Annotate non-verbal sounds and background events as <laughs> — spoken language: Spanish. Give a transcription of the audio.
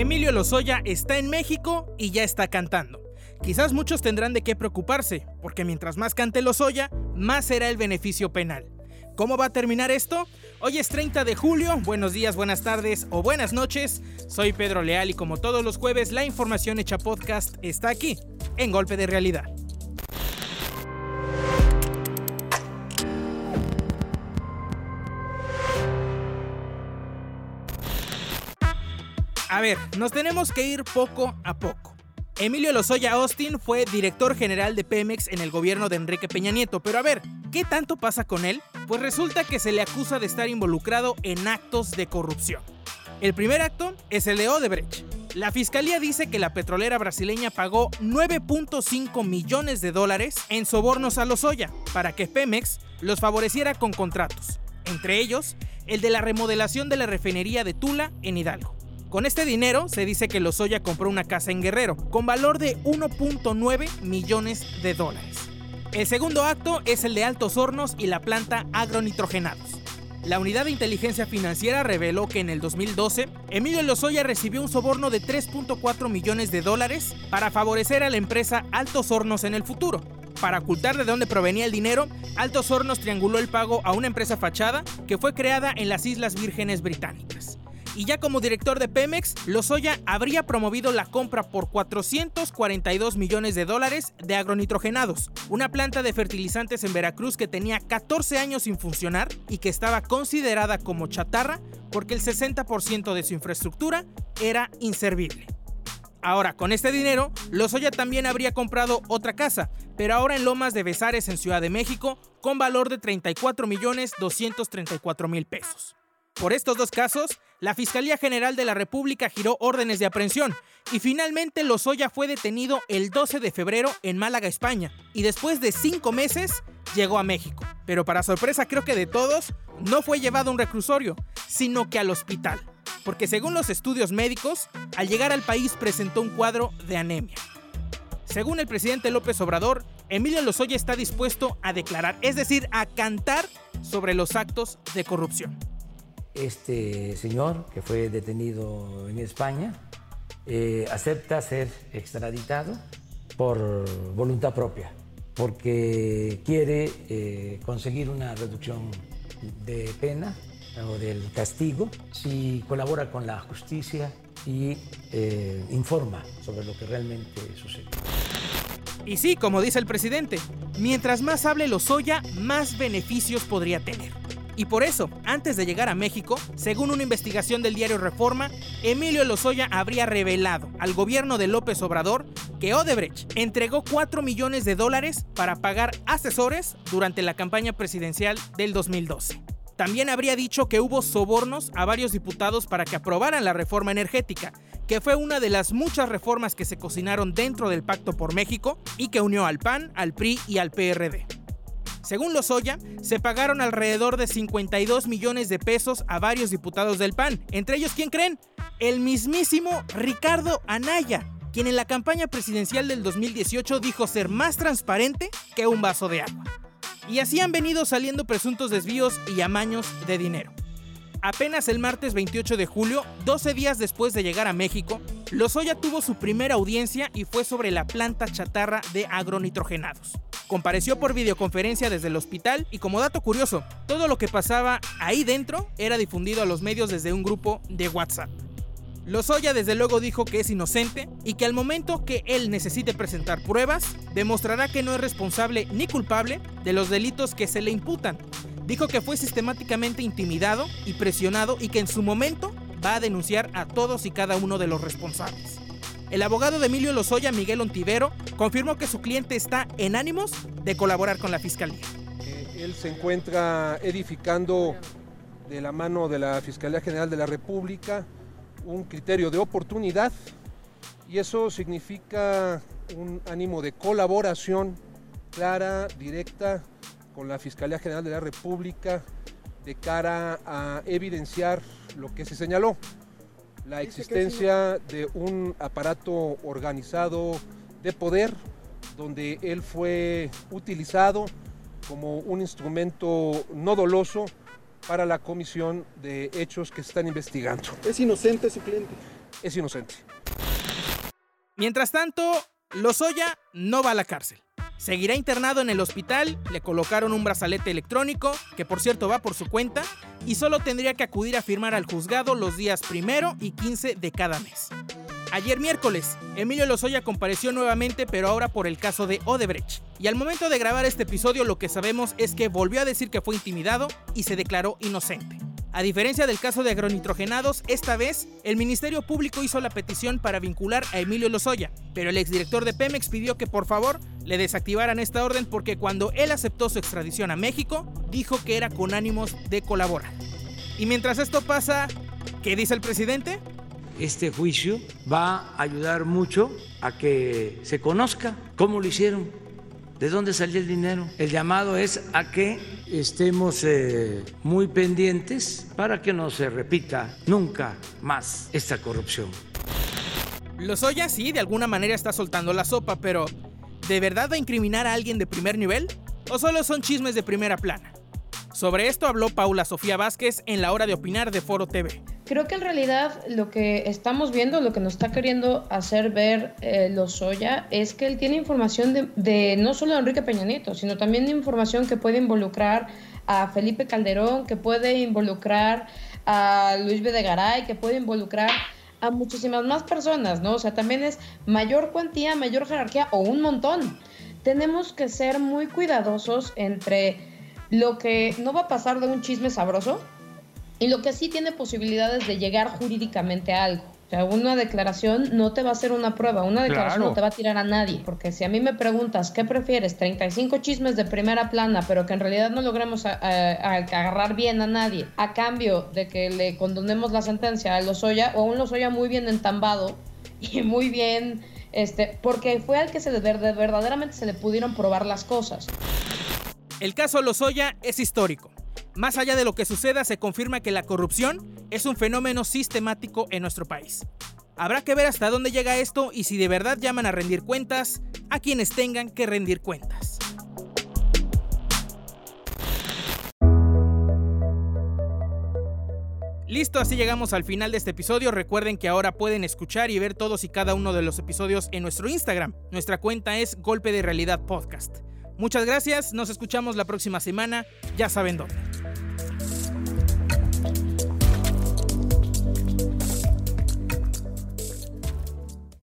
Emilio Lozoya está en México y ya está cantando. Quizás muchos tendrán de qué preocuparse, porque mientras más cante Lozoya, más será el beneficio penal. ¿Cómo va a terminar esto? Hoy es 30 de julio, buenos días, buenas tardes o buenas noches. Soy Pedro Leal y como todos los jueves, la información hecha podcast está aquí, en Golpe de Realidad. A ver, nos tenemos que ir poco a poco. Emilio Lozoya Austin fue director general de Pemex en el gobierno de Enrique Peña Nieto, pero a ver, ¿qué tanto pasa con él? Pues resulta que se le acusa de estar involucrado en actos de corrupción. El primer acto es el de Odebrecht. La fiscalía dice que la petrolera brasileña pagó 9.5 millones de dólares en sobornos a Lozoya para que Pemex los favoreciera con contratos, entre ellos el de la remodelación de la refinería de Tula en Hidalgo. Con este dinero se dice que Lozoya compró una casa en Guerrero con valor de 1.9 millones de dólares. El segundo acto es el de Altos Hornos y la planta agronitrogenados. La unidad de inteligencia financiera reveló que en el 2012, Emilio Lozoya recibió un soborno de 3.4 millones de dólares para favorecer a la empresa Altos Hornos en el futuro. Para ocultar de dónde provenía el dinero, Altos Hornos trianguló el pago a una empresa fachada que fue creada en las Islas Vírgenes Británicas y ya como director de Pemex, Lozoya habría promovido la compra por 442 millones de dólares de agronitrogenados, una planta de fertilizantes en Veracruz que tenía 14 años sin funcionar y que estaba considerada como chatarra porque el 60% de su infraestructura era inservible. Ahora, con este dinero, Lozoya también habría comprado otra casa, pero ahora en Lomas de Besares en Ciudad de México, con valor de 34 millones 234 mil pesos. Por estos dos casos, la Fiscalía General de la República giró órdenes de aprehensión y finalmente Lozoya fue detenido el 12 de febrero en Málaga, España, y después de cinco meses llegó a México. Pero para sorpresa creo que de todos, no fue llevado a un reclusorio, sino que al hospital, porque según los estudios médicos, al llegar al país presentó un cuadro de anemia. Según el presidente López Obrador, Emilio Lozoya está dispuesto a declarar, es decir, a cantar sobre los actos de corrupción este señor que fue detenido en España eh, acepta ser extraditado por voluntad propia, porque quiere eh, conseguir una reducción de pena o del castigo si colabora con la justicia y eh, informa sobre lo que realmente sucede. Y sí, como dice el presidente, mientras más hable Lozoya, más beneficios podría tener. Y por eso, antes de llegar a México, según una investigación del diario Reforma, Emilio Lozoya habría revelado al gobierno de López Obrador que Odebrecht entregó 4 millones de dólares para pagar asesores durante la campaña presidencial del 2012. También habría dicho que hubo sobornos a varios diputados para que aprobaran la reforma energética, que fue una de las muchas reformas que se cocinaron dentro del Pacto por México y que unió al PAN, al PRI y al PRD. Según Lozoya, se pagaron alrededor de 52 millones de pesos a varios diputados del PAN. Entre ellos, ¿quién creen? El mismísimo Ricardo Anaya, quien en la campaña presidencial del 2018 dijo ser más transparente que un vaso de agua. Y así han venido saliendo presuntos desvíos y amaños de dinero. Apenas el martes 28 de julio, 12 días después de llegar a México, Lozoya tuvo su primera audiencia y fue sobre la planta chatarra de agronitrogenados. Compareció por videoconferencia desde el hospital y como dato curioso, todo lo que pasaba ahí dentro era difundido a los medios desde un grupo de WhatsApp. Lozoya desde luego dijo que es inocente y que al momento que él necesite presentar pruebas, demostrará que no es responsable ni culpable de los delitos que se le imputan, Dijo que fue sistemáticamente intimidado y presionado y que en su momento va a denunciar a todos y cada uno de los responsables. El abogado de Emilio Lozoya, Miguel Ontivero, confirmó que su cliente está en ánimos de colaborar con la fiscalía. Eh, él se encuentra edificando de la mano de la Fiscalía General de la República un criterio de oportunidad y eso significa un ánimo de colaboración clara, directa, con la Fiscalía General de la República de cara a evidenciar lo que se señaló, la existencia de un aparato organizado de poder donde él fue utilizado como un instrumento no doloso para la comisión de hechos que se están investigando. ¿Es inocente su cliente? es inocente. Mientras tanto, Lozoya no va a la cárcel. Seguirá internado en el hospital, le colocaron un brazalete electrónico, que por cierto va por su cuenta, y solo tendría que acudir a firmar al juzgado los días primero y 15 de cada mes. Ayer miércoles, Emilio Lozoya compareció nuevamente, pero ahora por el caso de Odebrecht. Y al momento de grabar este episodio lo que sabemos es que volvió a decir que fue intimidado y se declaró inocente. A diferencia del caso de agronitrogenados, esta vez el Ministerio Público hizo la petición para vincular a Emilio Lozoya, pero el exdirector de Pemex pidió que por favor le desactivaran esta orden porque cuando él aceptó su extradición a México, dijo que era con ánimos de colaborar. Y mientras esto pasa, ¿qué dice el presidente? Este juicio va a ayudar mucho a que se conozca cómo lo hicieron, ¿De dónde salió el dinero? El llamado es a que estemos eh, muy pendientes para que no se repita nunca más esta corrupción. Lozoya sí, de alguna manera está soltando la sopa, pero ¿de verdad va a incriminar a alguien de primer nivel? ¿O solo son chismes de primera plana? Sobre esto habló Paula Sofía Vázquez en la hora de opinar de Foro TV. Creo que en realidad lo que estamos viendo, lo que nos está queriendo hacer ver eh, Lozoya, es que él tiene información de, no solo de Enrique Peña Nieto, sino también de información que puede involucrar a Felipe Calderón, que puede involucrar a Luis Videgaray, que puede involucrar a muchísimas más personas, ¿no? O sea, también es mayor cuantía, mayor jerarquía o un montón. Tenemos que ser muy cuidadosos entre lo que no va a pasar de un chisme sabroso, y lo que sí tiene posibilidades de llegar jurídicamente a algo. O sea, una declaración no te va a hacer una prueba, una declaración no te va a tirar a nadie, porque si a mí me preguntas qué prefieres, 35 chismes de primera plana, pero que en realidad no logremos agarrar bien a nadie, a cambio de que le condonemos la sentencia a Lozoya, o a un Lozoya muy bien entambado <laughs> y muy bien, este, porque fue al que se de, verdaderamente se le pudieron probar las cosas. El caso Lozoya es histórico. Más allá de lo que suceda, se confirma que la corrupción es un fenómeno sistemático en nuestro país. Habrá que ver hasta dónde llega esto y si de verdad llaman a rendir cuentas a quienes tengan que rendir cuentas. Listo, así llegamos al final de este episodio. Recuerden que ahora pueden escuchar y ver todos y cada uno de los episodios en nuestro Instagram. Nuestra cuenta es Golpe de Realidad Podcast. Muchas gracias, nos escuchamos la próxima semana, ya saben dónde.